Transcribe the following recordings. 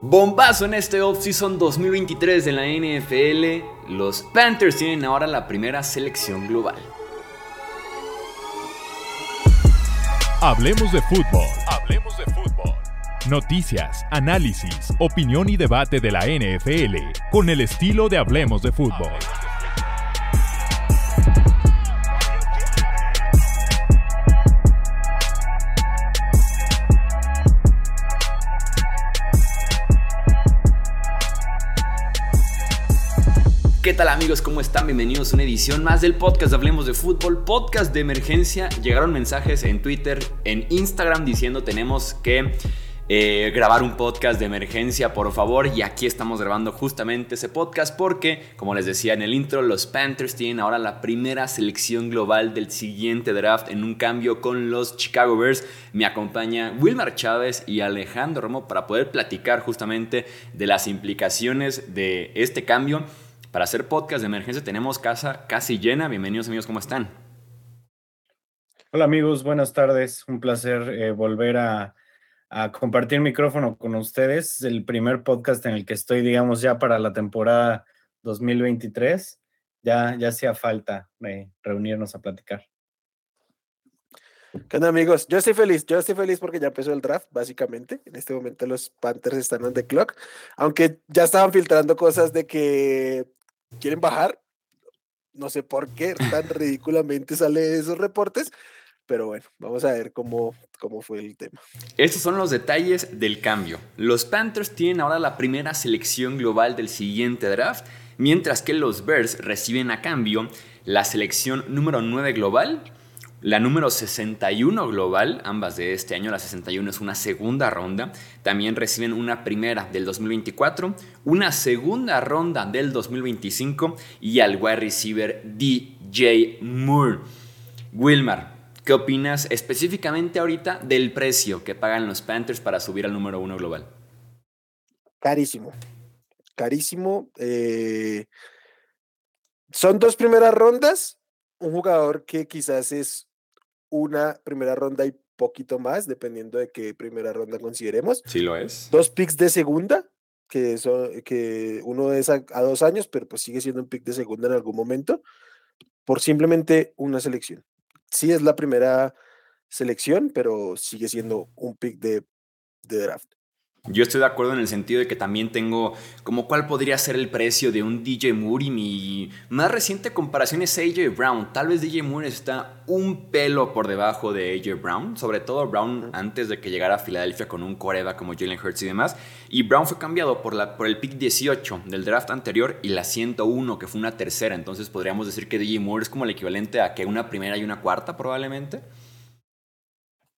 Bombazo en este offseason 2023 de la NFL. Los Panthers tienen ahora la primera selección global. Hablemos de fútbol. Hablemos de fútbol. Noticias, análisis, opinión y debate de la NFL con el estilo de Hablemos de fútbol. Tal amigos? ¿Cómo están? Bienvenidos a una edición más del podcast Hablemos de Fútbol, podcast de emergencia. Llegaron mensajes en Twitter, en Instagram diciendo tenemos que eh, grabar un podcast de emergencia, por favor. Y aquí estamos grabando justamente ese podcast porque, como les decía en el intro, los Panthers tienen ahora la primera selección global del siguiente draft en un cambio con los Chicago Bears. Me acompaña Wilmar Chávez y Alejandro Romo para poder platicar justamente de las implicaciones de este cambio para hacer podcast de emergencia tenemos casa casi llena. Bienvenidos amigos, ¿cómo están? Hola amigos, buenas tardes. Un placer eh, volver a, a, compartir micrófono con ustedes. El primer podcast en el que estoy, digamos, ya para la temporada 2023. Ya, ya hacía falta eh, reunirnos a platicar. ¿Qué onda amigos? Yo estoy feliz, yo estoy feliz porque ya empezó el draft, básicamente. En este momento los Panthers están on the clock, aunque ya estaban filtrando cosas de que quieren bajar. No sé por qué tan ridículamente sale esos reportes, pero bueno, vamos a ver cómo, cómo fue el tema. Estos son los detalles del cambio. Los Panthers tienen ahora la primera selección global del siguiente draft, mientras que los Bears reciben a cambio la selección número 9 global la número 61 global, ambas de este año, la 61 es una segunda ronda. También reciben una primera del 2024, una segunda ronda del 2025 y al wide receiver DJ Moore. Wilmar, ¿qué opinas específicamente ahorita del precio que pagan los Panthers para subir al número uno global? Carísimo, carísimo. Eh, son dos primeras rondas. Un jugador que quizás es una primera ronda y poquito más, dependiendo de qué primera ronda consideremos. Sí lo es. Dos picks de segunda, que, son, que uno es a, dos años, pero pues sigue siendo un pick de segunda en algún momento, por simplemente una selección. Sí es la primera selección, pero sigue siendo un pick de, de draft. Yo estoy de acuerdo en el sentido de que también tengo como cuál podría ser el precio de un DJ Moore y mi más reciente comparación es AJ Brown. Tal vez DJ Moore está un pelo por debajo de AJ Brown, sobre todo Brown antes de que llegara a Filadelfia con un coreba como Jalen Hurts y demás. Y Brown fue cambiado por, la, por el pick 18 del draft anterior y la 101 que fue una tercera. Entonces podríamos decir que DJ Moore es como el equivalente a que una primera y una cuarta probablemente.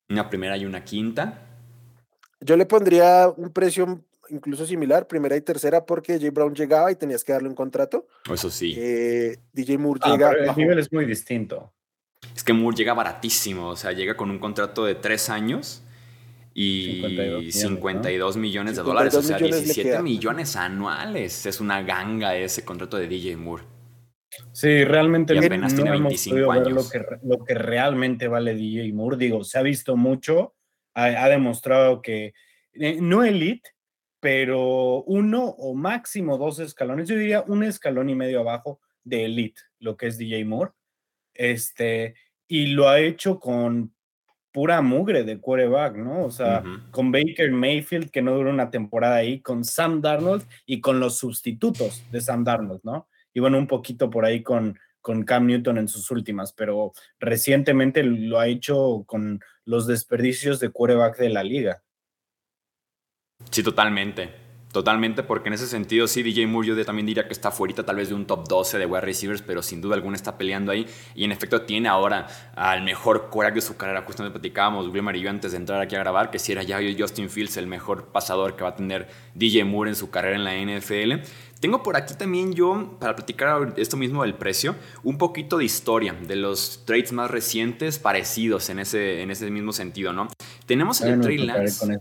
Una primera y una quinta. Yo le pondría un precio incluso similar, primera y tercera, porque J. Brown llegaba y tenías que darle un contrato. Eso sí. Eh, DJ Moore Ah, llega. pero el bajo- nivel es muy distinto. Es que Moore llega baratísimo, o sea, llega con un contrato de tres años y 52 52 millones, millones, ¿no? de dólares, o sea, 52 millones le 17 queda. millones anuales. Es una ganga ese contrato de DJ Moore. Sí, realmente Y no apenas tiene hemos 25 podido ver años. lo que, lo que realmente vale DJ Moore. Digo, se ha visto mucho, ha, ha demostrado que eh, no elite, pero uno o máximo dos escalones, yo diría un escalón y medio abajo de elite, lo que es DJ Moore. Este, y lo ha hecho con pura mugre de quarterback, ¿no? O sea, Ujú. con Baker Mayfield, que no duró una temporada ahí, con Sam Darnold y con los sustitutos de Sam Darnold, ¿no? Y bueno, un poquito por ahí con, con Cam Newton en sus últimas, pero recientemente lo ha hecho con los desperdicios de quarterback de la liga. Sí, totalmente. Totalmente, porque en ese sentido, sí, DJ Moore yo también diría que está fuera tal vez de un top 12 de wide receivers, pero sin duda alguna está peleando ahí. Y en efecto tiene ahora al mejor quarterback de su carrera. Justamente platicábamos, Wilmar y yo, antes de entrar aquí a grabar, que si era ya Justin Fields el mejor pasador que va a tener DJ Moore en su carrera en la NFL. Tengo por aquí también yo, para platicar esto mismo del precio, un poquito de historia de los trades más recientes parecidos en ese, en ese mismo sentido, ¿no? Tenemos el de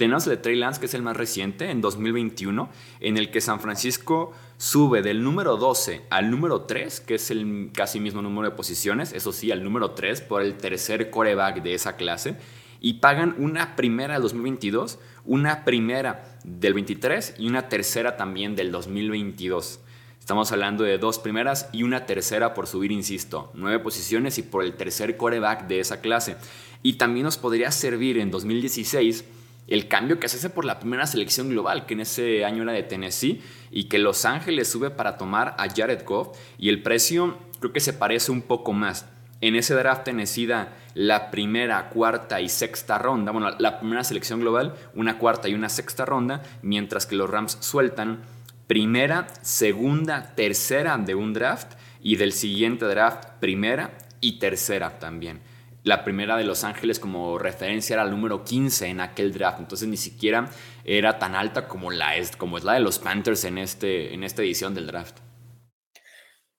Tenemos el de Trey Lance, que es el más reciente, en 2021, en el que San Francisco sube del número 12 al número 3, que es el casi mismo número de posiciones, eso sí, al número 3 por el tercer coreback de esa clase, y pagan una primera del 2022, una primera del 23 y una tercera también del 2022. Estamos hablando de dos primeras y una tercera por subir, insisto, nueve posiciones y por el tercer coreback de esa clase. Y también nos podría servir en 2016 el cambio que se hace por la primera selección global, que en ese año era de Tennessee, y que Los Ángeles sube para tomar a Jared Goff, y el precio creo que se parece un poco más. En ese draft Tennessee da la primera, cuarta y sexta ronda, bueno, la primera selección global, una cuarta y una sexta ronda, mientras que los Rams sueltan primera, segunda, tercera de un draft y del siguiente draft primera y tercera también la primera de Los Ángeles como referencia era el número 15 en aquel draft, entonces ni siquiera era tan alta como, la es, como es la de los Panthers en, este, en esta edición del draft.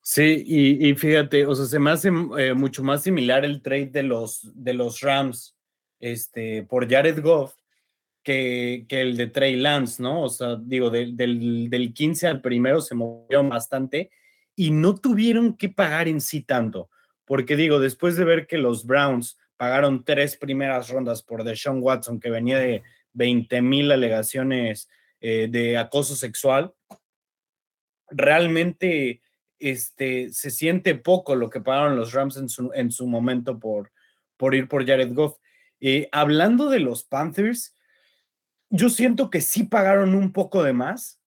Sí, y, fíjate, o sea, se me hace eh, mucho más similar el trade de los, de los Rams este, por Jared Goff que, que el de Trey Lance, ¿no? O sea, digo, del, del 15 al primero se movió bastante y no tuvieron que pagar en sí tanto porque digo, después de ver que los Browns pagaron tres primeras rondas por Deshaun Watson, que venía de 20 mil alegaciones eh, de acoso sexual, realmente este, se siente poco lo que pagaron los Rams en su, en su momento por, por ir por Jared Goff. Eh, hablando de los Panthers, yo siento que sí pagaron un poco de más.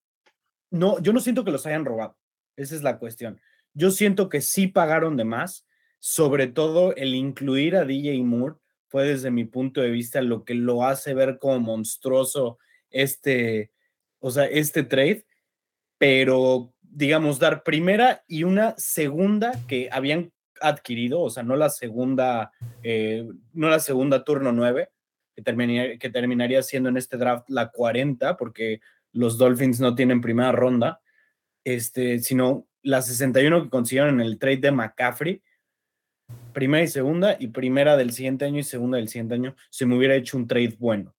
No, yo no siento que los hayan robado. Esa es la cuestión. Yo siento que sí pagaron de más sobre todo el incluir a DJ Moore fue desde mi punto de vista lo que lo hace ver como monstruoso este, o sea, este trade, pero digamos, dar primera y una segunda que habían adquirido, o sea, no la segunda, eh, no la segunda turno 9, que terminaría, que terminaría siendo en este draft la 40, porque los Dolphins no tienen primera ronda, este, sino la 61 que consiguieron en el trade de McCaffrey, primera y segunda, y primera del siguiente año y segunda del siguiente año, se me hubiera hecho un trade bueno.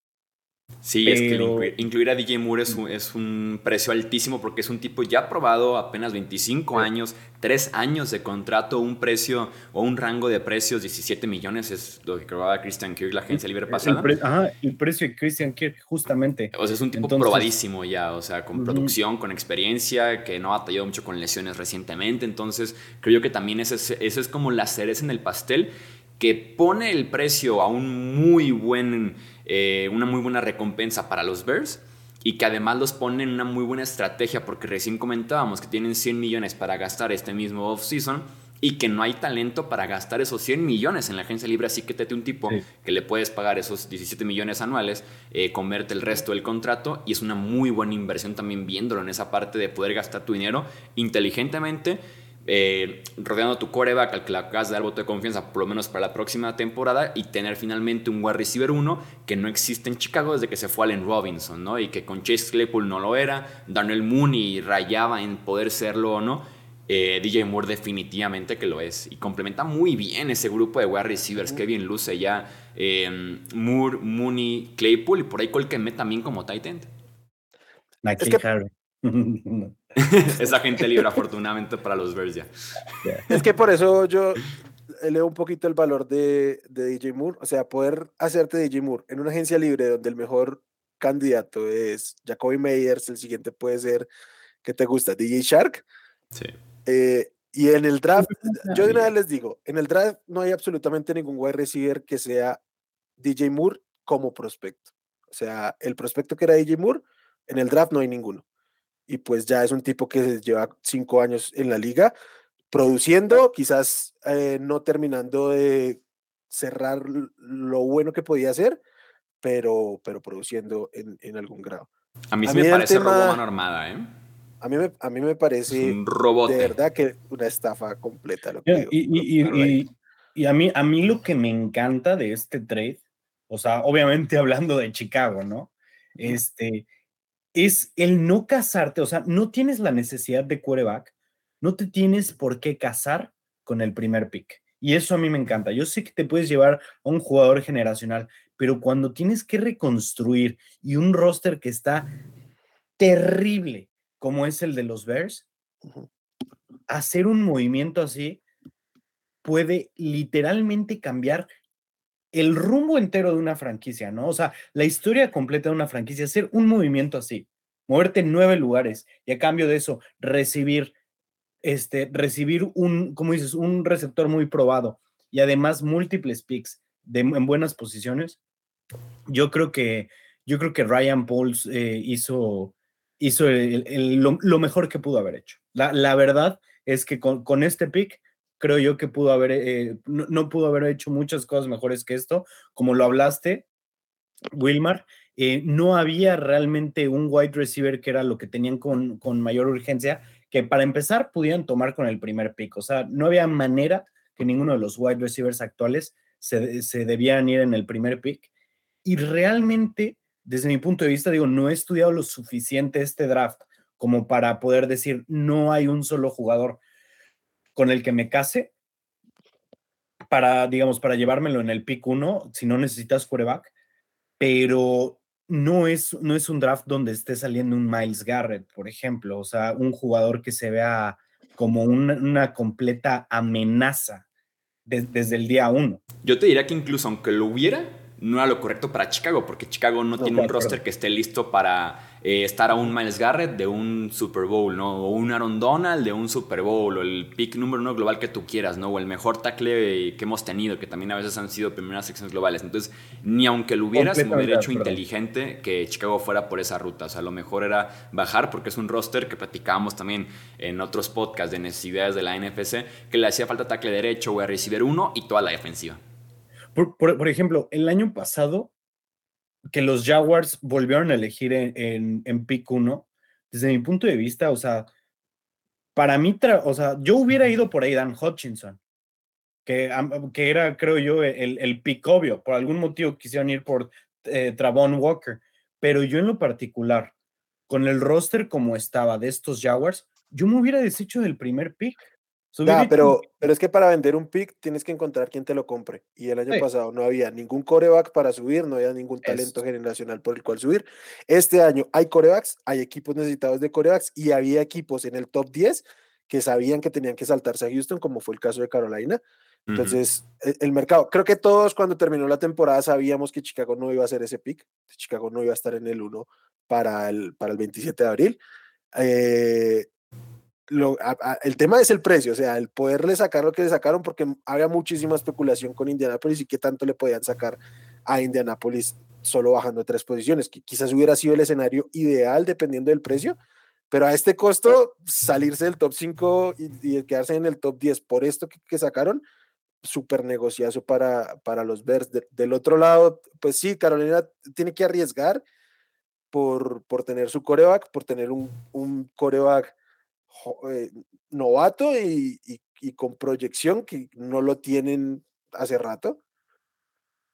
Sí, es que incluir, a DJ Moore es un, precio altísimo porque es un tipo ya probado, apenas 25 años, 3 años de contrato, un precio o un rango de precios 17 millones, es lo que cobraba Christian Kirk, la agencia libre pasada. El ajá, el precio de Christian Kirk, justamente. O sea, es un tipo probadísimo ya, o sea, con producción, con experiencia, que no ha batallado mucho con lesiones recientemente, entonces creo yo que también ese, ese es como la cereza en el pastel que pone el precio a un muy buen eh, una muy buena recompensa para los Bears y que además los pone en una muy buena estrategia porque recién comentábamos que tienen 100 millones para gastar este mismo off-season y que no hay talento para gastar esos 100 millones en la agencia libre, así que te un tipo que le puedes pagar esos 17 millones anuales, eh, convierte el resto del contrato y es una muy buena inversión también viéndolo en esa parte de poder gastar tu dinero inteligentemente eh, rodeando tu coreback al que le acabas de dar voto de confianza por lo menos para la próxima temporada y tener finalmente un wide receiver 1 que no existe en Chicago desde que se fue Allen Robinson, ¿no? Y que con Chase Claypool no lo era, Daniel Mooney rayaba en poder serlo o no. Eh, DJ Moore definitivamente que lo es y complementa muy bien ese grupo de wide receivers que bien luce ya eh, Moore, Mooney, Claypool y por ahí Colqueme también como tight end. Es agente libre, afortunadamente, para los Bears ya. Es que por eso yo leo un poquito el valor de, DJ Moore. O sea, poder hacerte DJ Moore en una agencia libre donde el mejor candidato es Jacoby Meyers, el siguiente puede ser, ¿qué te gusta? DJ Shark. Sí. Eh, y en el draft, yo de una vez les digo, en el draft no hay absolutamente ningún wide receiver que sea DJ Moore como prospecto. O sea, el prospecto que era DJ Moore, en el draft no hay ninguno y pues ya es un tipo que lleva cinco años en la liga, produciendo, quizás eh, no terminando de cerrar lo bueno que podía hacer, pero, pero produciendo en, en algún grado. A mí sí me parece robo mano armada, ¿eh? A mí, me, a mí me parece un robot. de verdad que una estafa completa. Lo que y, y, y, y, a, mí, a mí lo que me encanta de este trade, o sea, obviamente hablando de Chicago, ¿no? Este, es el no casarte, o sea, no tienes la necesidad de quarterback, no te tienes por qué casar con el primer pick. Y eso a mí me encanta. Yo sé que te puedes llevar a un jugador generacional, pero cuando tienes que reconstruir y un roster que está terrible, como es el de los Bears, hacer un movimiento así puede literalmente cambiar el rumbo entero de una franquicia, ¿no? O sea, la historia completa de una franquicia, hacer un movimiento así, moverte en nueve lugares y a cambio de eso recibir, este, recibir un, como dices, un receptor muy probado y además múltiples picks en buenas posiciones, yo creo que, yo creo que Ryan Pauls eh, hizo, hizo lo, mejor que pudo haber hecho. La, la verdad es que con, con este pick creo yo que pudo haber, eh, no, pudo haber hecho muchas cosas mejores que esto, como lo hablaste, Wilmar. Eh, no había realmente un wide receiver que era lo que tenían con, con mayor urgencia, que para empezar pudieran tomar con el primer pick. O sea, no había manera que ninguno de los wide receivers actuales se, se debían ir en el primer pick. Y realmente, desde mi punto de vista, digo, no he estudiado lo suficiente este draft como para poder decir, no hay un solo jugador con el que me case para, digamos, para llevármelo en el pick 1 si no necesitas quarterback, pero no es, no es un draft donde esté saliendo un Miles Garrett, por ejemplo, o sea, un jugador que se vea como una, completa amenaza desde el día 1. Yo te diría que incluso aunque lo hubiera, no era lo correcto para Chicago, porque Chicago no, tiene un roster que esté listo para eh, estar a un Miles Garrett de un Super Bowl, ¿no? O un Aaron Donald de un Super Bowl, o el pick número uno global que tú quieras, ¿no? O el mejor tackle que hemos tenido, que también a veces han sido primeras secciones globales. Entonces, ni aunque lo hubiera, se me hubiera hecho inteligente que Chicago fuera por esa ruta. O sea, lo mejor era bajar, porque es un roster que platicábamos también en otros podcasts de necesidades de la NFC, que le hacía falta tackle derecho o a recibir uno y toda la defensiva. Por, ejemplo, el año pasado, que los Jaguars volvieron a elegir en, en, pick 1, desde mi punto de vista, o sea, para mí, o sea, yo hubiera ido por Aidan Hutchinson, que, que era, creo yo, el, el pick obvio. Por algún motivo quisieron ir por eh, Travon Walker, pero yo en lo particular, con el roster como estaba de estos Jaguars, yo me hubiera deshecho del primer pick pero, pero es que para vender un pick tienes que encontrar quien te lo compre. Y el año pasado no había ningún coreback para subir, no había ningún talento generacional por el cual subir. Este año hay corebacks, hay equipos necesitados de corebacks y había equipos en el top 10 que sabían que tenían que saltarse a Houston, como fue el caso de Carolina. Entonces, e, el, mercado, creo que todos cuando terminó la temporada sabíamos que Chicago no iba a hacer ese pick, Chicago no iba a estar en el 1 para el, para el 27 de abril. Eh, el tema es el precio, o sea, el poderle sacar lo que le sacaron, porque había muchísima especulación con Indianapolis y qué tanto le podían sacar a Indianapolis solo bajando tres posiciones, que quizás hubiera sido el escenario ideal dependiendo del precio, pero a este costo, salirse del top 5 y, quedarse en el top 10 por esto que, sacaron, súper negociazo para, para los Bears. del otro lado, pues sí, Carolina tiene que arriesgar por, por tener su coreback, por tener un, un coreback eh, novato y, con proyección que no lo tienen hace rato.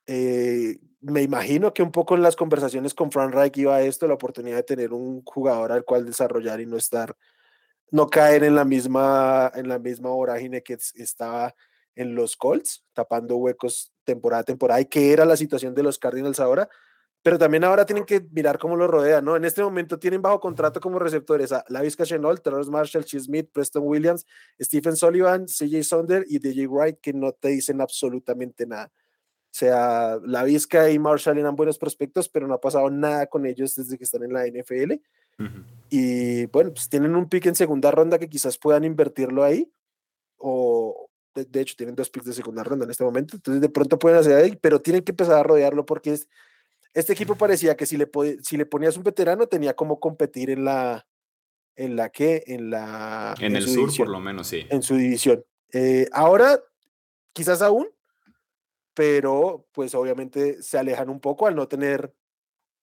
Eh, me imagino que un poco en las conversaciones con Frank Reich iba esto, la oportunidad de tener un jugador al cual desarrollar y no estar, no caer en la misma, en la misma vorágine que estaba en los Colts, tapando huecos temporada a temporada, y que era la situación de los Cardinals ahora, pero también ahora tienen que mirar cómo lo rodean, ¿no? En este momento tienen bajo contrato como receptores a Lavisca Chenault, Terrence Marshall, Chis Smith, Preston Williams, Stephen Sullivan, CJ Sonder y DJ Wright, que no te dicen absolutamente nada. O sea, Lavisca y Marshall eran buenos prospectos, pero no ha pasado nada con ellos desde que están en la NFL. Y bueno, pues tienen un pick en segunda ronda que quizás puedan invertirlo ahí, o de, de hecho tienen dos picks de segunda ronda en este momento, entonces de pronto pueden hacer ahí, pero tienen que empezar a rodearlo porque es este equipo parecía que si le, si le ponías un veterano tenía como competir en la, en la que, en la... En, el sur por lo menos, sí. En su división. Eh, ahora, quizás aún, pero pues obviamente se alejan un poco al no tener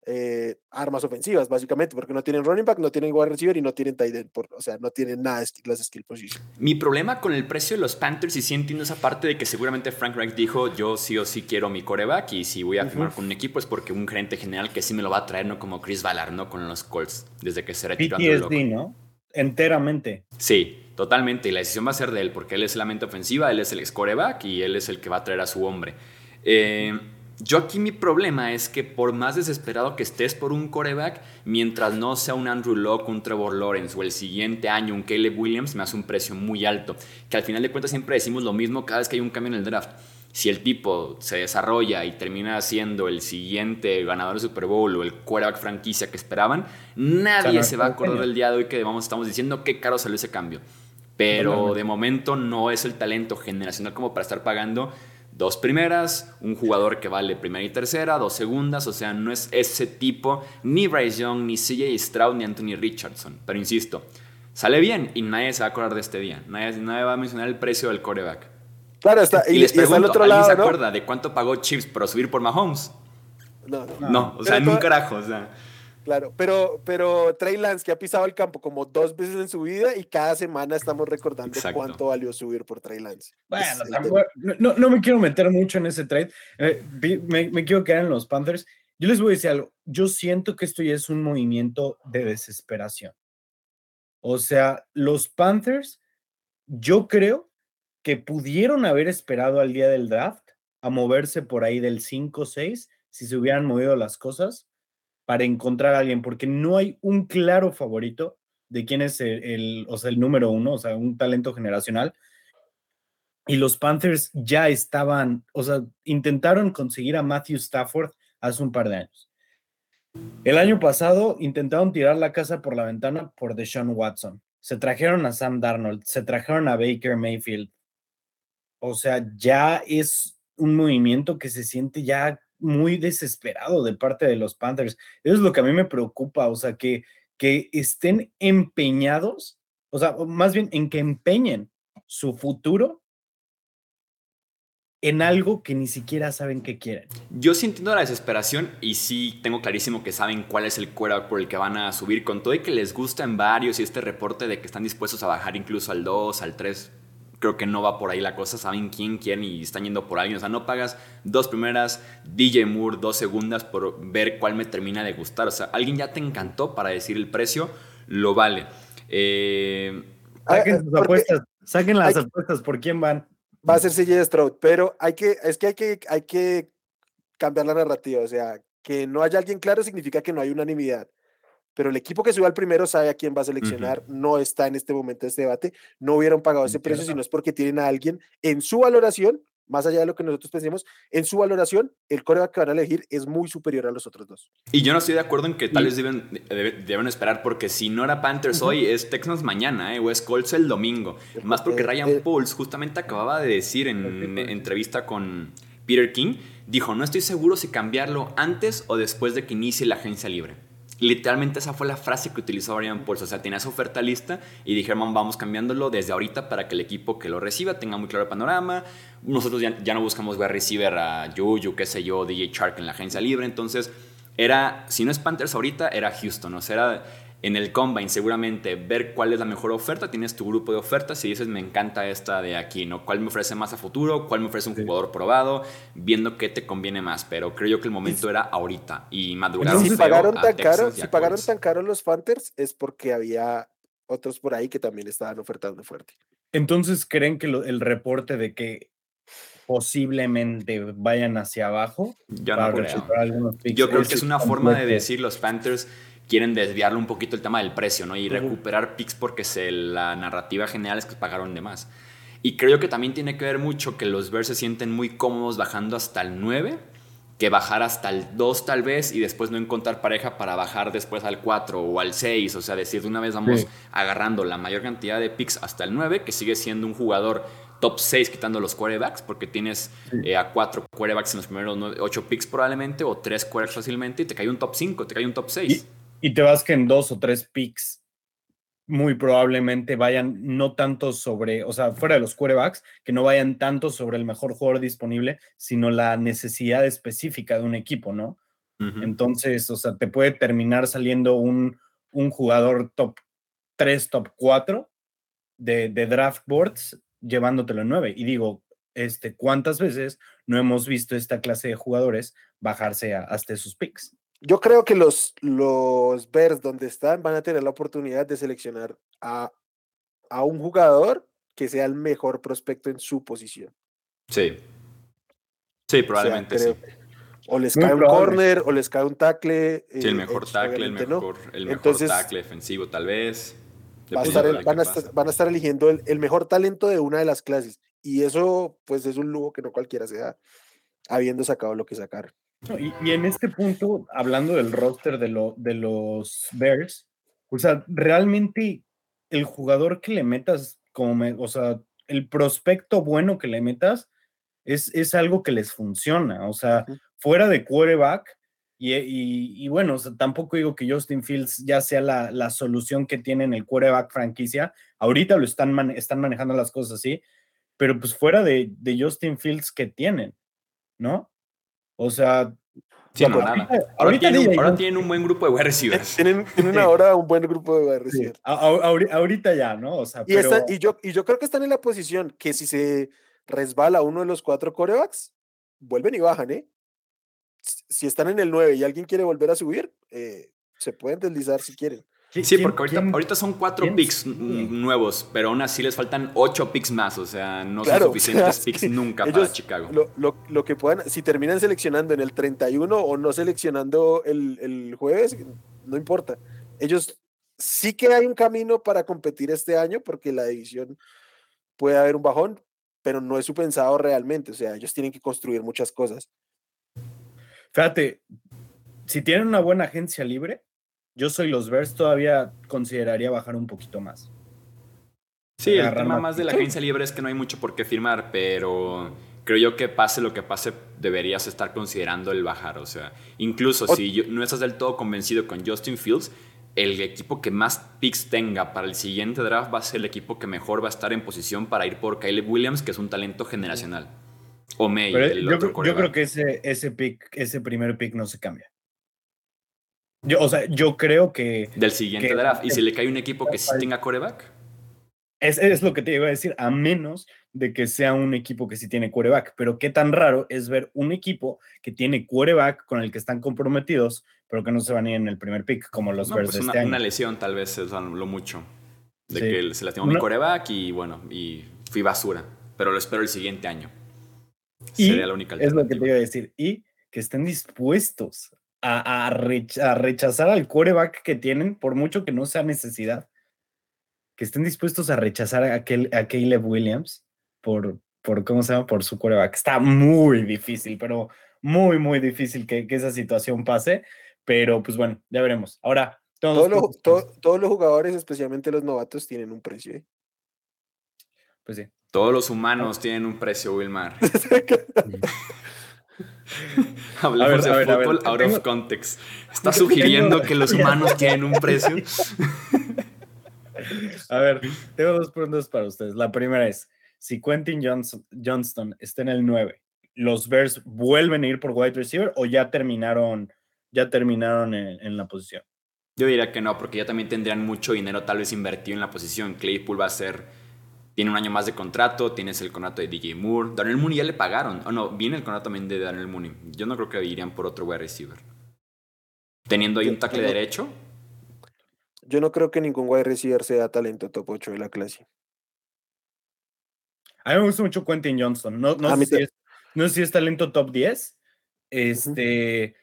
eh, armas ofensivas, básicamente, porque no tienen running back, no tienen wide receiver y no tienen tight end, o sea, no tienen nada de las skill position. Mi problema con el precio de los Panthers, y sí entiendo esa parte de que seguramente Frank Reich dijo, yo sí o sí quiero mi coreback y si voy a firmar con un equipo es porque un gerente general que sí me lo va a traer, no como Chris Ballard, ¿no? Con los Colts, desde que se retiró. PTSD, ¿no? Enteramente. Sí, totalmente, y la decisión va a ser de él, porque él es la mente ofensiva, él es el ex coreback y él es el que va a traer a su hombre. Eh, yo aquí mi problema es que por más desesperado que estés por un coreback, mientras no sea un Andrew Locke, un Trevor Lawrence o el siguiente año un Caleb Williams, me hace un precio muy alto. Que al final de cuentas siempre decimos lo mismo cada vez que hay un cambio en el draft. si el tipo se desarrolla y termina siendo el siguiente ganador del Super Bowl o el quarterback franquicia que esperaban, nadie se va a acordar del día de hoy que vamos, estamos diciendo qué caro salió ese cambio. Pero de momento no es el talento generacional como para estar pagando dos primeras, un jugador que vale primera y tercera, dos segundas, o sea, no es ese tipo, ni Bryce Young, ni CJ Stroud, ni Anthony Richardson. Pero insisto, sale bien y nadie se va a acordar de este día, nadie, nadie va a mencionar el precio del coreback. Claro, está, y, les pregunto, otro ¿alguien se acuerda de cuánto pagó Chips para subir por Mahomes? No, no. No, o sea, en un carajo, o sea. Claro, pero, pero Trey Lance que ha pisado el campo como dos veces en su vida y cada semana estamos recordando cuánto valió subir por Trey Lance. Bueno, no, no, me quiero meter mucho en ese trade. Eh, me, me, quiero quedar en los Panthers. Yo les voy a decir algo. Yo siento que esto ya es un movimiento de desesperación. O sea, los Panthers, yo creo que pudieron haber esperado al día del draft a moverse por ahí del 5-6 si se hubieran movido las cosas para encontrar a alguien, porque no hay un claro favorito de quién es el, o sea, el número uno, o sea, un talento generacional. Y los Panthers ya estaban, o sea, intentaron conseguir a Matthew Stafford hace un par de años. El año pasado intentaron tirar la casa por la ventana por Deshaun Watson. Se trajeron a Sam Darnold, se trajeron a Baker Mayfield. O sea, ya es un movimiento que se siente ya muy desesperado de parte de los Panthers. Eso es lo que a mí me preocupa, o sea, que, que estén empeñados, o sea, más bien en que empeñen su futuro en algo que ni siquiera saben que quieren. Yo sí entiendo la desesperación y sí tengo clarísimo que saben cuál es el cuero por el que van a subir, con todo y que les gusta en varios y este reporte de que están dispuestos a bajar incluso al 2, al 3 creo que no va por ahí la cosa, saben quién quieren y están yendo por ahí. O sea, no pagas dos primeras, DJ Moore, dos segundas por ver cuál me termina de gustar. O sea, alguien ya te encantó para decir el precio, lo vale. Eh, saquen sus apuestas, saquen las apuestas, ¿por quién van? Va a ser CJ Stroud, pero hay que, es que hay que, hay que cambiar la narrativa. O sea, que no haya alguien claro significa que no hay unanimidad pero el equipo que suba al primero sabe a quién va a seleccionar, no está en este momento de este debate, no hubieran pagado ese precio si no es porque tienen a alguien en su valoración, más allá de lo que nosotros pensemos, en su valoración, el coreback que van a elegir es muy superior a los otros dos. Y yo no estoy de acuerdo en que tal vez deben, deben, esperar, porque si no era Panthers hoy, es Texans mañana, ¿eh? o es Colts el domingo. Más porque Ryan eh, Pauls justamente acababa de decir en entrevista con Peter King, dijo, no estoy seguro si cambiarlo antes o después de que inicie la agencia libre. Literalmente esa fue la frase que utilizó Brian Pauls. O sea, tenía su oferta lista y dijeron, vamos cambiándolo desde ahorita para que el equipo que lo reciba tenga muy claro el panorama. Nosotros ya, no buscamos ver receiver a Juju, qué sé yo, DJ Shark en la agencia libre. Entonces, era, si no es Panthers ahorita, era Houston. O sea, era en el combine seguramente ver cuál es la mejor oferta, tienes tu grupo de ofertas y dices me encanta esta de aquí, ¿no? ¿Cuál me ofrece más a futuro? ¿Cuál me ofrece un jugador probado? Viendo qué te conviene más, pero creo yo que el momento era ahorita y madrugaron. Si pagaron tan caro, si pagaron tan caro los Panthers es porque había otros por ahí que también estaban ofertando fuerte. Entonces, ¿creen que el reporte de que posiblemente vayan hacia abajo? Yo no creo. Yo creo que es una forma de decir los Panthers quieren desviarlo un poquito el tema del precio, ¿no? Y recuperar picks porque se, la narrativa general es que pagaron de más. Y creo que también tiene que ver mucho que los Bears se sienten muy cómodos bajando hasta el 9, que bajar hasta el 2 tal vez y después no encontrar pareja para bajar después al 4 o al 6. O sea, decir, de una vez vamos agarrando la mayor cantidad de picks hasta el 9, que sigue siendo un jugador top 6 quitando los quarterbacks, porque tienes eh, a 4 quarterbacks en los primeros 8 picks probablemente, o 3 quarterbacks fácilmente, y te cae un top 5, te cae un top 6 y te vas que en dos o tres picks muy probablemente vayan no tanto sobre, o sea, fuera de los quarterbacks, que no vayan tanto sobre el mejor jugador disponible, sino la necesidad específica de un equipo, ¿no? Entonces, o sea, te puede terminar saliendo un, un jugador top 3, top 4 de, de, draft boards llevándotelo en 9. Y digo, este, ¿cuántas veces no hemos visto esta clase de jugadores bajarse hasta sus picks? Yo creo que los, los Bears donde están van a tener la oportunidad de seleccionar a, a un jugador que sea el mejor prospecto en su posición. Sí. Sí, probablemente sí. O les cae un corner, o les cae un tackle. Sí, el eh, mejor tackle, el mejor, el mejor tackle defensivo, tal vez. van, a estar, van, a estar, eligiendo el, el, mejor talento de una de las clases. Y eso, pues, es un lujo que no cualquiera se da, habiendo sacado lo que y, en este punto, hablando del roster de, lo, de los Bears, o sea, realmente el jugador que le metas, como o sea, el prospecto bueno que le metas, es, es algo que les funciona. O sea, fuera de quarterback, y, bueno, tampoco digo que Justin Fields ya sea la, la, solución que tiene en el quarterback franquicia. Ahorita lo están, están manejando las cosas así, pero pues fuera de, de Justin Fields que tienen, ¿no? O sea, Sí, no, ahora, tienen, un, buen grupo de wide receivers. Tienen, tienen ahora un buen grupo de wide receivers. ahorita ya, ¿no? O sea, y, y, yo, y yo creo que están en la posición que si se resbala uno de los cuatro corebacks, vuelven y bajan, ¿eh? Si están en el 9 y alguien quiere volver a subir, eh, se pueden deslizar si quieren. Sí, porque ahorita, son cuatro picks nuevos, pero aún así les faltan ocho picks más, o sea, no son suficientes picks nunca para Chicago. Lo, lo, que puedan, si terminan seleccionando en el 31 o no seleccionando el, el, jueves, no importa. Ellos sí que hay un camino para competir este año, porque la división puede haber un bajón, pero no es su pensado realmente, o sea, ellos tienen que construir muchas cosas. Fíjate, si tienen una buena agencia libre, yo soy los Bears, todavía consideraría bajar un poquito más. Sí, el tema más de la agencia libre es que no hay mucho por qué firmar, pero creo yo que pase lo que pase, deberías estar considerando el bajar. O sea, incluso si no estás del todo convencido con Justin Fields, el equipo que más picks tenga para el siguiente draft va a ser el equipo que mejor va a estar en posición para ir por Caleb Williams, que es un talento generacional. O May, el yo, otro yo creo que ese, ese, pick, ese primer pick no se cambia. Yo, o sea, yo creo que. Del siguiente draft. ¿Y si le cae un equipo que sí tenga coreback? Es, es, lo que te iba a decir, a menos de que sea un equipo que sí tiene quarterback. Pero qué tan raro es ver un equipo que tiene quarterback con el que están comprometidos, pero que no se van a ir en el primer pick, como los no, pues una, este Una lesión, tal vez, es lo mucho. De que se lastimó mi quarterback y bueno, y fui basura. Pero lo espero el siguiente año. Sería la única Es lo que te iba a decir. Y que estén dispuestos a, rechazar al quarterback que tienen, por mucho que no sea necesidad. Que estén dispuestos a rechazar a, aquel, a Caleb Williams por, por, ¿cómo se llama? Por su quarterback. Está muy difícil, pero muy, muy difícil que, esa situación pase. Pero pues bueno, ya veremos. Ahora, todos, los, todos los jugadores, especialmente los novatos, tienen un precio. ¿eh? Pues sí. Todos los humanos tienen un precio, Wilmar. Hablamos de fútbol out of context. ¿Estás sugiriendo que los humanos tienen un precio? a ver, tengo dos preguntas para ustedes. La primera es, si Quentin Johnston está en el 9, ¿los Bears vuelven a ir por wide receiver o ya terminaron, ya terminaron en, la posición? Yo diría que no, porque ya también tendrían mucho dinero tal vez invertido en la posición. Claypool va a ser tiene un año más de contrato, tienes el contrato de DJ Moore. Daniel Mooney ya le pagaron. Oh, no, viene el contrato también de Daniel Mooney. Yo no creo que irían por otro wide receiver. Teniendo ahí un tackle derecho. Yo no creo que ningún wide receiver sea talento top 8 de la clase. A mí me gusta mucho Quentin Johnston. No, no, sé, si es, no sé, si es, talento top 10. Este.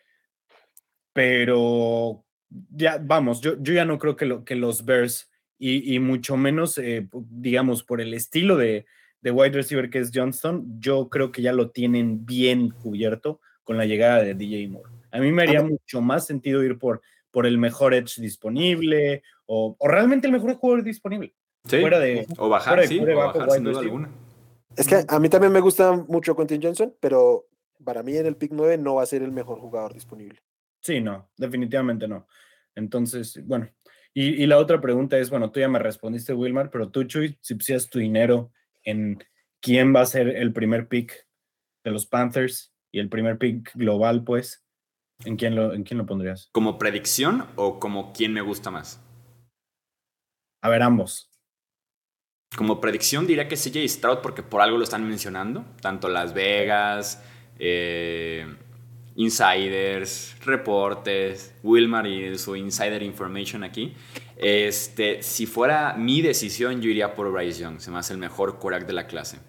Pero. Ya, vamos, yo, yo ya no creo que, lo, que los Bears y, mucho menos, eh, digamos, por el estilo de, de, wide receiver que es Johnston, yo creo que ya lo tienen bien cubierto con la llegada de DJ Moore. A mí me haría mucho más sentido ir por, por el mejor edge disponible o, o realmente el mejor jugador disponible. Sí, fuera de, o bajar, sí, o bajar sin duda alguna. Es que a mí también me gusta mucho Quentin Johnson, pero para mí en el pick 9 no va a ser el mejor jugador disponible. Sí, no, definitivamente no. Entonces, bueno, y, la otra pregunta es, bueno, tú ya me respondiste, Wilmar, pero tú, Chuy, si pusieras tu dinero en quién va a ser el primer pick de los Panthers y el primer pick global, pues, ¿en quién lo, en quién lo pondrías? ¿Como predicción o como quién me gusta más? A ver, ambos. Como predicción diría que CJ Stroud porque por algo lo están mencionando, tanto Las Vegas, eh, insiders, reportes, Wilmar y su insider information aquí. Este, si fuera mi decisión, yo iría por Bryce Young. Se me hace el mejor quarterback de la clase.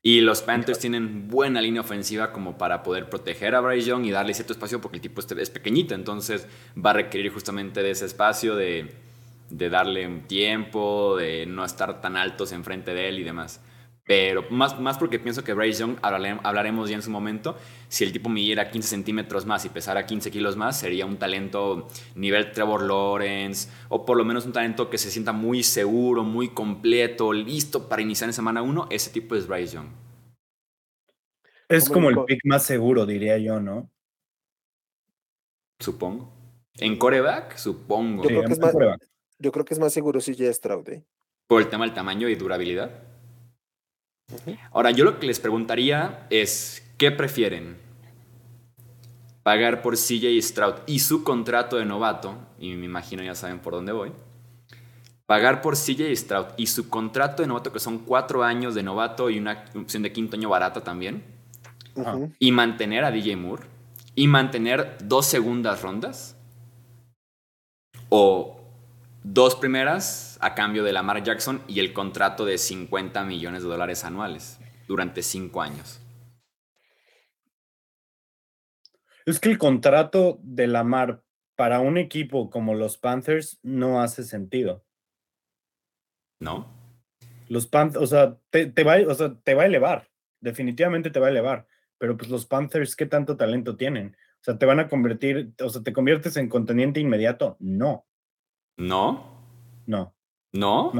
Y los Panthers tienen buena línea ofensiva como para poder proteger a Bryce Young y darle cierto espacio porque el tipo es pequeñito, entonces va a requerir justamente de ese espacio, de, de darle un tiempo, de no estar tan altos enfrente de él y demás. Pero más, más porque pienso que Bryce Young, hablaremos ya en su momento, si el tipo midiera 15 centímetros más y pesara 15 kilos más, sería un talento nivel Trevor Lawrence, o por lo menos un talento que se sienta muy seguro, muy completo, listo para iniciar en semana 1. Ese tipo es Bryce Young. Es como el pick más seguro, diría yo, ¿no? Supongo. En coreback, supongo. Yo, creo, que es más, yo creo que es más seguro si ya Stroud. ¿eh? Por el tema del tamaño y durabilidad. Ahora, yo lo que les preguntaría es, ¿qué prefieren? ¿Pagar por CJ Stroud y su contrato de novato? Y me imagino ya saben por dónde voy. Pagar por CJ Stroud y su contrato de novato, que son cuatro años de novato y una opción de quinto año barata también. Y mantener a DJ Moore. Y mantener dos segundas rondas. O dos primeras a cambio de Lamar Jackson y el contrato de 50 millones de dólares anuales durante cinco años. Es que el contrato de Lamar para un equipo como los Panthers no hace sentido. ¿No? Los Panthers, o sea, te, va, o sea, te va a elevar, definitivamente te va a elevar, pero pues los Panthers, ¿qué tanto talento tienen? O sea, ¿te van a convertir, o sea, te conviertes en contendiente inmediato? No. ¿No? No. ¿No?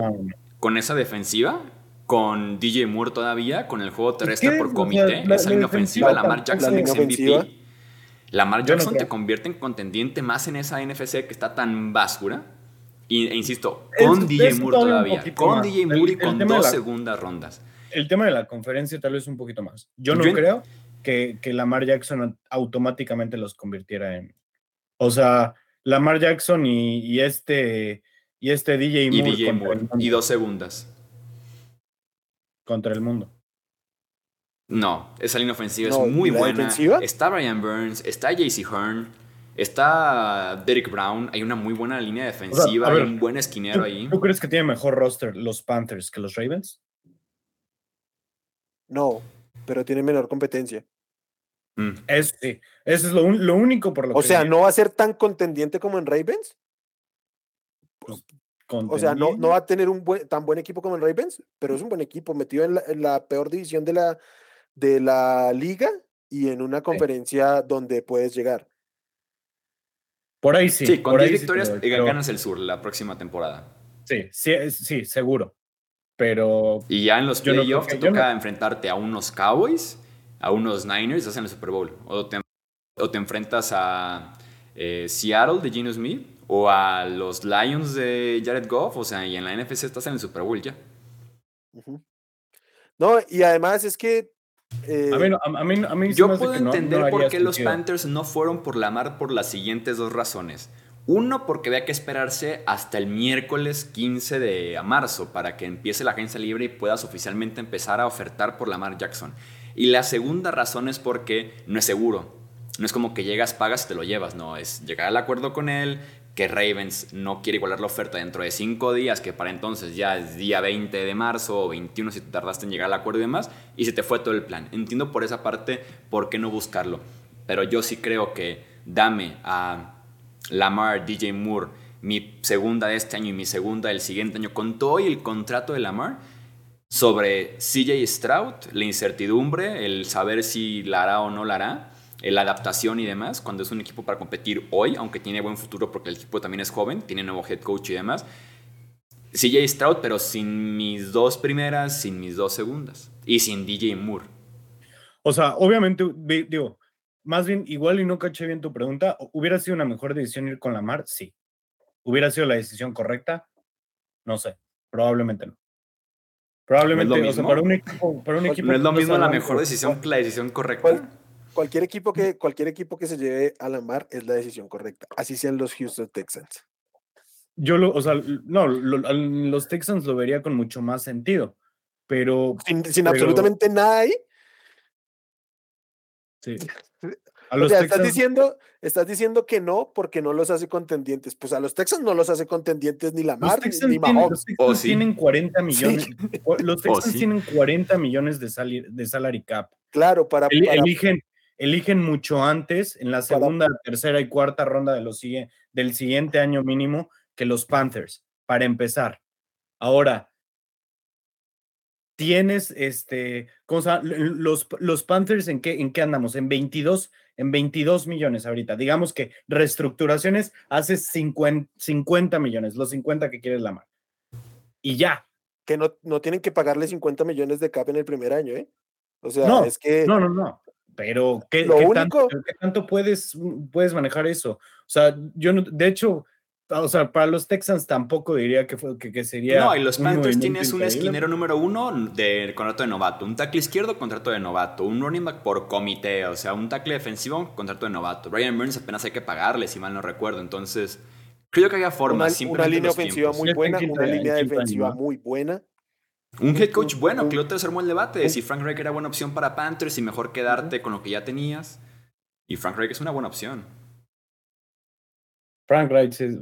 ¿Con esa defensiva? ¿Con DJ Moore todavía? ¿Con el juego terrestre por comité? esa línea ofensiva, Lamar Jackson ex MVP. Lamar Jackson te convierte en contendiente más en esa NFC que está tan basura. Y, e insisto, con DJ Moore todavía. Con DJ Moore y con dos segundas rondas. El tema de la conferencia tal vez un poquito más. Yo no creo que, que Lamar Jackson automáticamente los convirtiera en... O sea, Lamar Jackson y, este y este DJ Moore. Y DJ Moore. Y dos segundas. Contra el mundo. No, esa línea ofensiva es muy buena. Está Brian Burns, está JC Hearn, está Derek Brown. Hay una muy buena línea defensiva, hay un buen esquinero ahí. ¿Tú crees que tiene mejor roster los Panthers que los Ravens? No, pero tiene menor competencia. Mm. Eso sí, eso es lo, único por lo o que. O sea, ¿no va a ser tan contendiente como en Ravens? Pues, o sea, no, no va a tener un buen, tan buen equipo como en Ravens, pero es un buen equipo, metido en la, peor división de la, de la liga y en una conferencia donde puedes llegar. Por ahí sí. Sí, con 10 victorias ganas el sur la próxima temporada. Sí, sí, sí, seguro. Pero. Y ya en los playoffs te toca enfrentarte a unos Cowboys a unos Niners, estás en el Super Bowl. O te, o te enfrentas a eh, Seattle de Geno Smith o a los Lions de Jared Goff. O sea, y en la NFC estás en el Super Bowl ya. No, y además es que. Eh, a mí, a mí, yo puedo entender por qué los Panthers no fueron por la mar por las siguientes dos razones. Uno, porque había que esperarse hasta el miércoles 15 de marzo para que empiece la agencia libre y puedas oficialmente empezar a ofertar por Lamar Jackson. Y la segunda razón es porque no es seguro. No es como que llegas, pagas y te lo llevas, no, es llegar al acuerdo con él, que Ravens no quiere igualar la oferta dentro de cinco días, que para entonces ya es día 20 de marzo o 21 si te tardaste en llegar al acuerdo y demás, y se te fue todo el plan. Entiendo por esa parte por qué no buscarlo, pero yo sí creo que dame a Lamar, DJ Moore, mi segunda de este año y mi segunda del siguiente año, con todo y el contrato de Lamar, sobre CJ Stroud, la incertidumbre, el saber si la hará o no la hará, la adaptación y demás, cuando es un equipo para competir hoy, aunque tiene buen futuro porque el equipo también es joven, tiene nuevo head coach y demás. CJ Stroud, pero sin mis dos primeras, sin mis dos segundas y sin DJ Moore. O sea, obviamente, digo, más bien, igual y no caché bien tu pregunta, ¿hubiera sido una mejor decisión ir con Lamar? Sí. ¿Hubiera sido la decisión correcta? No sé, probablemente no. Probablemente, ¿No es lo mismo? para un equipo, para un equipo ¿No es lo mismo la mejor decisión que la decisión correcta? cualquier, equipo que, cualquier equipo que se lleve a la mar es la decisión correcta, así sean los Houston Texans. Yo lo, o sea, no, los Texans lo vería con mucho más sentido, pero... Sin, absolutamente nada ahí. Sí. o sea, estás, diciendo, estás diciendo que no porque no los hace contendientes. Pues a los Texans no los hace contendientes ni Lamar ni Mahomes. Los Texans tienen 40 millones. Los Texans tienen 40 millones de, de salary cap. Claro, para, Eligen, eligen mucho antes, en la segunda, tercera y cuarta ronda de los, del siguiente año mínimo, que los Panthers. para empezar. Ahora, tienes este, ¿cómo se llama? Los, los Panthers en qué, en qué andamos? En 22, en 22 millones ahorita. Digamos que reestructuraciones hace 50, 50 millones, los 50 que quieres la mar. Y ya. Que no, no tienen que pagarle 50 millones de cap en el primer año, ¿eh? O sea, no, es que. No, no, no. Pero ¿qué, ¿qué tanto, ¿qué tanto puedes, puedes manejar eso? O sea, yo no, de hecho, o sea, para los Texans tampoco diría que, fue, que, sería. No, y los Panthers tienes un esquinero número uno de contrato de novato, un tackle izquierdo, contrato de novato, un running back por comité, o sea, un tackle defensivo, contrato de novato. Ryan Burns apenas hay que pagarle, si mal no recuerdo. Entonces, creo que había formas. Una, una línea ofensiva muy buena, una línea defensiva muy buena. Un head coach bueno, que lo te armó el debate de si Frank Reich era buena opción para Panthers y mejor quedarte con lo que ya tenías. Y Frank Reich es una buena opción. Frank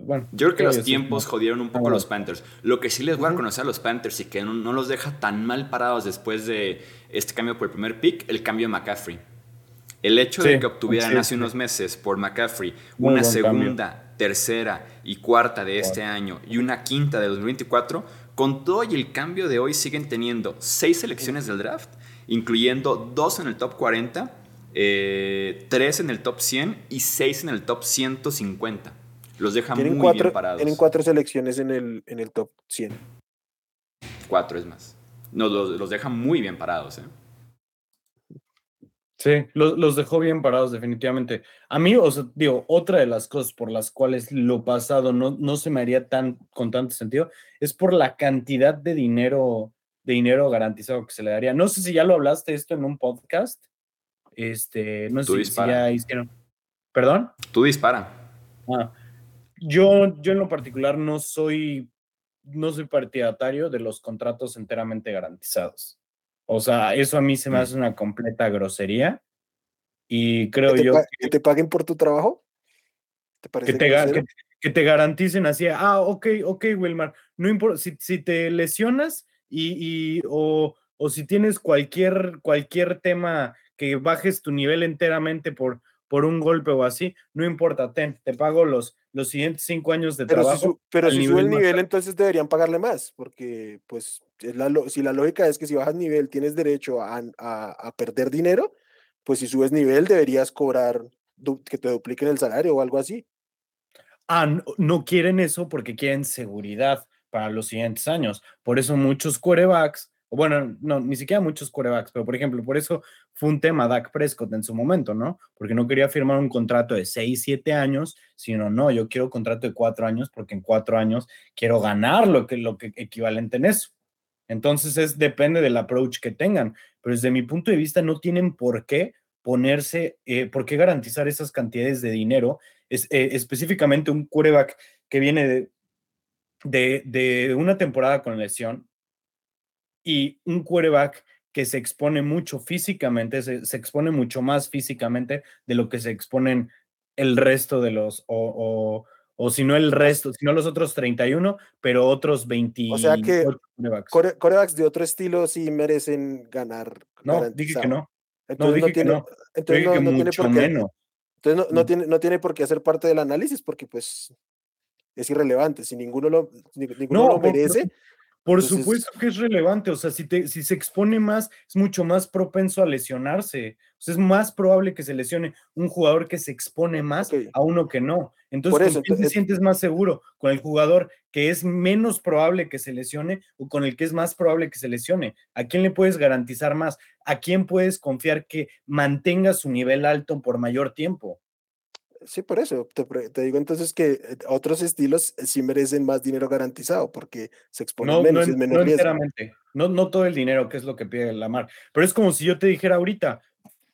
bueno. Yo creo que los tiempos jodieron un poco a los Panthers. Lo que sí les voy a conocer a los Panthers y que no, los deja tan mal parados después de este cambio por el primer pick, el cambio de McCaffrey. El hecho de que obtuvieran hace unos meses por McCaffrey una segunda, tercera y cuarta de este año y una quinta de 2024, con todo y el cambio de hoy siguen teniendo seis selecciones del draft, incluyendo dos en el top 40, eh, tres en el top 100 y seis en el top 150. Los deja muy bien parados. Tienen cuatro selecciones en el, en el top 100. Cuatro es más. No, los, los deja muy bien parados. ¿eh? Sí, los, los, dejó bien parados definitivamente. A mí, o sea, digo, otra de las cosas por las cuales lo pasado no, no se me haría tan con tanto sentido es por la cantidad de dinero, de dinero garantizado que se le daría. No sé si ya lo hablaste esto en un podcast. Este, no sé si, ya hicieron. ¿Perdón? Tú dispara. Ah, yo, yo en lo particular no soy, no soy partidatario de los contratos enteramente garantizados. O sea, eso a mí se me mm. hace una completa grosería. Y creo yo. Que, te paguen por tu trabajo? ¿Te parece que, te, que, te garanticen así, ah, ok, ok, Wilmar, no importa, si, si te lesionas y, y o, o, si tienes cualquier, cualquier tema que bajes tu nivel enteramente por, por un golpe o así, no importa, ten, te pago los, los siguientes cinco años de pero trabajo. Si pero si sube el nivel, entonces deberían pagarle más, porque pues la, si la lógica es que si bajas nivel tienes derecho a, a, perder dinero, pues si subes nivel deberías cobrar que te dupliquen el salario o algo así. Ah, no, no quieren eso porque quieren seguridad para los siguientes años. Por eso muchos quarterbacks bueno, no, ni siquiera muchos quarterbacks, pero por ejemplo, por eso fue un tema Dak Prescott en su momento, ¿no? Porque no quería firmar un contrato de 6, 7 años, sino no, yo quiero contrato de 4 años porque en 4 años quiero ganar lo que, lo que equivalente en eso. Entonces, es, depende del approach que tengan, pero desde mi punto de vista no tienen por qué ponerse, eh, por qué garantizar esas cantidades de dinero, es, eh, específicamente un quarterback que viene de, de, de una temporada con lesión, y un quarterback que se expone mucho físicamente, se, expone mucho más físicamente de lo que se exponen el resto de los, o, o, si no el resto, si no los otros 31, pero otros 20. O sea que corebacks. de otro estilo sí merecen ganar. No, dije que no. Entonces no, dije tiene, que no. Entonces no, tiene. Entonces no, tiene, no tiene por qué hacer parte del análisis porque pues es irrelevante. Si ninguno lo, ninguno lo merece, por supuesto que es relevante, o sea, si, te, si se expone más, es mucho más propenso a lesionarse. O sea, es más probable que se lesione un jugador que se expone más a uno que no. Entonces, ¿con quién te sientes más seguro? ¿Con el jugador que es menos probable que se lesione o con el que es más probable que se lesione? ¿A quién le puedes garantizar más? ¿A quién puedes confiar que mantenga su nivel alto por mayor tiempo? Sí, por eso te, digo entonces que eh, otros estilos eh, sí merecen más dinero garantizado porque se exponen menos y es menos no No, no todo el dinero, que es lo que pide la mar. Pero es como si yo te dijera ahorita,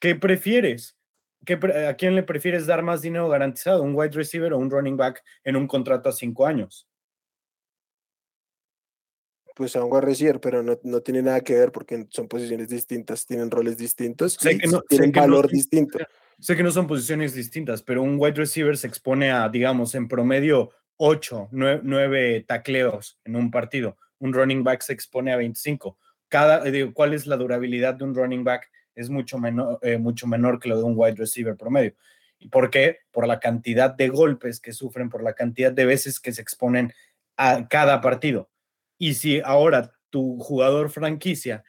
¿qué prefieres? ¿Qué, ¿A quién le prefieres dar más dinero garantizado? ¿Un wide receiver o un running back en un contrato a cinco años? pues a un wide receiver, pero no, no, tiene nada que ver porque son posiciones distintas, tienen roles distintos, tienen valor distinto. Sé que no son posiciones distintas, pero un wide receiver se expone a, digamos, en promedio 8, 9, tacleos en un partido. Un running back se expone a 25. Cada, eh, ¿Cuál es la durabilidad de un running back? Es mucho menor, eh, mucho menor que lo de un wide receiver promedio. ¿Y por qué? Por la cantidad de golpes que sufren, por la cantidad de veces que se exponen a cada partido. Y si ahora tu jugador franquicia,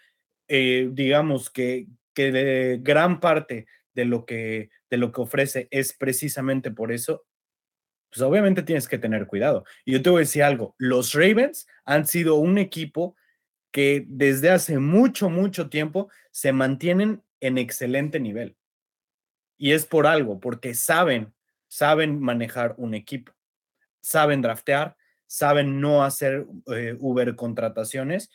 eh, digamos que, que de gran parte de lo que, de lo que ofrece es precisamente por eso, pues obviamente tienes que tener cuidado. Y yo te voy a decir algo, los Ravens han sido un equipo que desde hace mucho, mucho tiempo se mantienen en excelente nivel. Y es por algo, porque saben, saben manejar un equipo, saben draftear, saben no hacer eh, Uber contrataciones.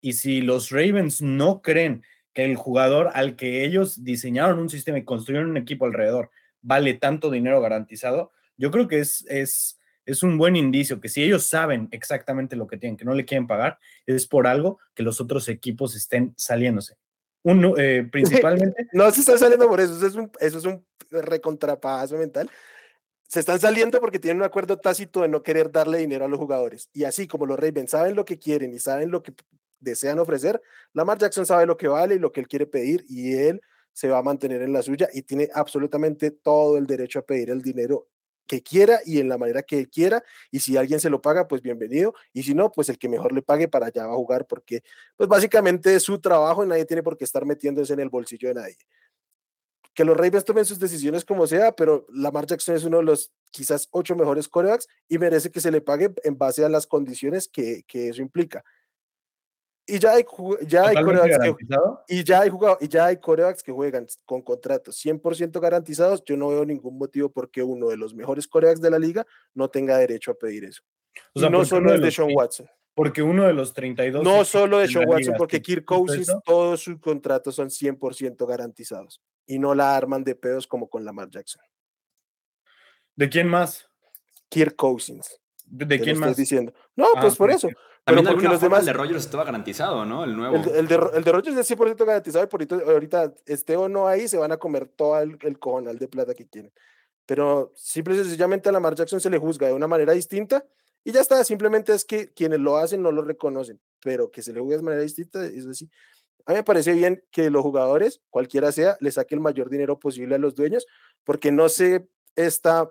Y si los Ravens no creen el jugador al que ellos diseñaron un sistema y construyeron un equipo alrededor vale tanto dinero garantizado, yo creo que es, es, es un buen indicio que si ellos saben exactamente lo que tienen, que no le quieren pagar, es por algo que los otros equipos estén saliéndose. Uno, eh, principalmente. no se están saliendo por eso, eso es un, eso es un recontrapazo mental. Se están saliendo porque tienen un acuerdo tácito de no querer darle dinero a los jugadores. Y así como los Ravens saben lo que quieren y saben lo que desean ofrecer, Lamar Jackson sabe lo que vale y lo que él quiere pedir y él se va a mantener en la suya y tiene absolutamente todo el derecho a pedir el dinero que quiera y en la manera que quiera. Y si alguien se lo paga, pues bienvenido. Y si no, pues el que mejor le pague para allá va a jugar, porque pues básicamente es su trabajo y nadie tiene por qué estar metiéndose en el bolsillo de nadie. Que los Ravens tomen sus decisiones como sea, pero Lamar Jackson es uno de los quizás ocho mejores corebacks y merece que se le pague en base a las condiciones que, que eso implica y ya hay, ya hay corebacks que, y ya hay jugado, y ya hay corebacks que juegan con contratos 100% garantizados. Yo no veo ningún motivo por qué uno de los mejores corebacks de la liga no tenga derecho a pedir eso. O sea, no solo el de Sean Watson. Porque uno de los 32. No solo de Sean Watson, porque Kirk Cousins, todos sus contratos son 100% garantizados y no la arman de pedos como con Lamar Jackson. ¿De quién más? Kirk Cousins. ¿De, quién más? diciendo. No, ah, pues por eso. También porque los demás. El de Rogers estaba garantizado, ¿no? El nuevo. El, de, el de Rogers es 100% garantizado y por ahorita, esté o no ahí, se van a comer todo el, el cojonal de plata que quieren. Pero simple y sencillamente a Lamar Jackson se le juzga de una manera distinta y ya está. Simplemente es que quienes lo hacen no lo reconocen, pero que se le juzgue de manera distinta, es así. A mí me parece bien que los jugadores, cualquiera sea, le saque el mayor dinero posible a los dueños, porque no sé esta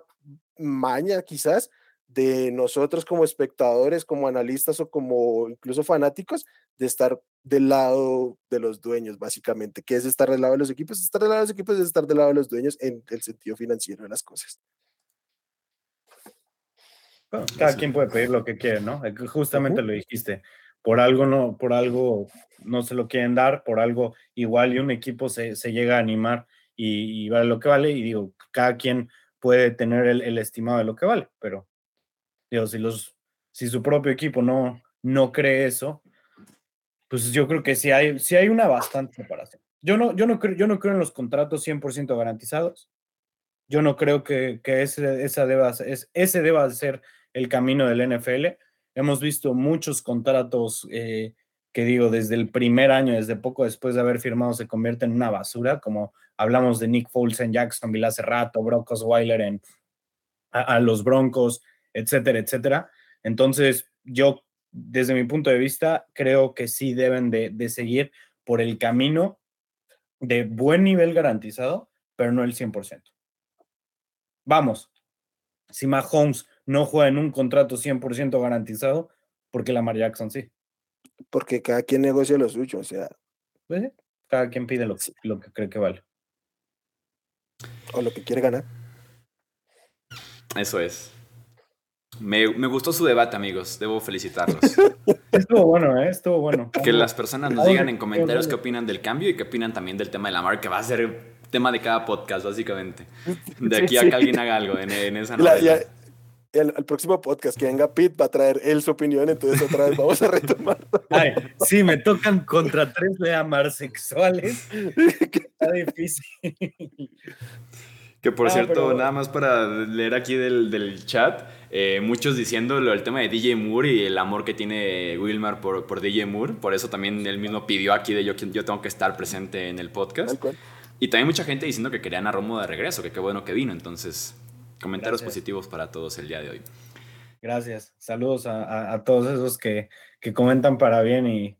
maña quizás de nosotros como espectadores, como analistas o como incluso fanáticos, de estar del lado de los dueños, básicamente. ¿Qué es estar del lado de los equipos? Estar del lado de los equipos es estar del lado de los dueños en el sentido financiero de las cosas. cada quien puede pedir lo que quiere, ¿no? Justamente lo dijiste. Por algo no, por algo no se lo quieren dar, por algo igual y un equipo se, llega a animar y, vale lo que vale. Y digo, cada quien puede tener el, el estimado de lo que vale, pero Digo, si, los, si su propio equipo no, no cree eso, pues yo creo que sí hay, sí hay una bastante separación. Yo no, yo, no creo, yo no creo en los contratos 100% garantizados. Yo no creo que, que ese, esa deba, ese deba ser el camino del NFL. Hemos visto muchos contratos eh, que digo, desde el primer año, desde poco después de haber firmado, se convierten en una basura, como hablamos de Nick Foles en Jacksonville hace rato, Brock Osweiler en a los Broncos, etcétera, etcétera. Entonces, yo, desde mi punto de vista, creo que sí deben de, seguir por el camino de buen nivel garantizado, pero no el 100%. Vamos, si Mahomes no juega en un contrato 100% garantizado, ¿por qué Lamar Jackson sí? Porque cada quien negocia lo suyo, o sea. Pues cada quien pide lo, lo que cree que vale. O lo que quiere ganar. Eso es. Me, gustó su debate, amigos. Debo felicitarlos. Estuvo bueno, ¿eh? Estuvo bueno. Que las personas nos digan en comentarios qué opinan del cambio y qué opinan también del tema de la marca, que va a ser tema de cada podcast, básicamente. De aquí a que alguien haga algo en, esa novela. el, próximo podcast que venga Pete va a traer él su opinión, entonces otra vez vamos a retomar. Ay, sí, me tocan contra tres de amar sexuales. Está difícil. Que por cierto, nada más para leer aquí del, del chat, eh, muchos diciendo el tema de DJ Moore y el amor que tiene Wilmar por, por DJ Moore. Por eso también él mismo pidió aquí de yo, yo tengo que estar presente en el podcast. Y también mucha gente diciendo que querían a Romo de regreso, que qué bueno que vino. Entonces, comentarios positivos para todos el día de hoy. Gracias. Saludos a, a, todos esos que, que, comentan para bien y,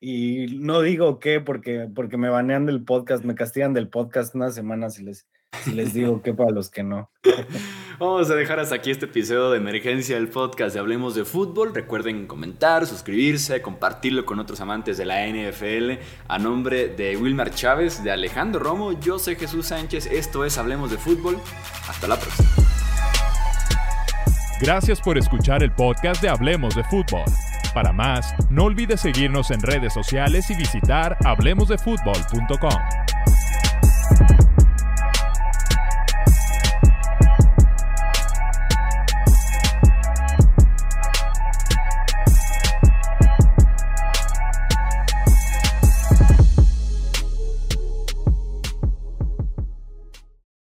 y no digo qué porque, porque me banean del podcast, me castigan del podcast unas semanas y les, Si les digo que para los que no. Vamos a dejar hasta aquí este episodio de emergencia del podcast de Hablemos de Fútbol. Recuerden comentar, suscribirse, compartirlo con otros amantes de la NFL. A nombre de Wilmar Chávez, de Alejandro Romo, yo soy Jesús Sánchez. Esto es Hablemos de Fútbol. Hasta la próxima. Gracias por escuchar el podcast de Hablemos de Fútbol. Para más, no olvides seguirnos en redes sociales y visitar hablemosdefutbol.com.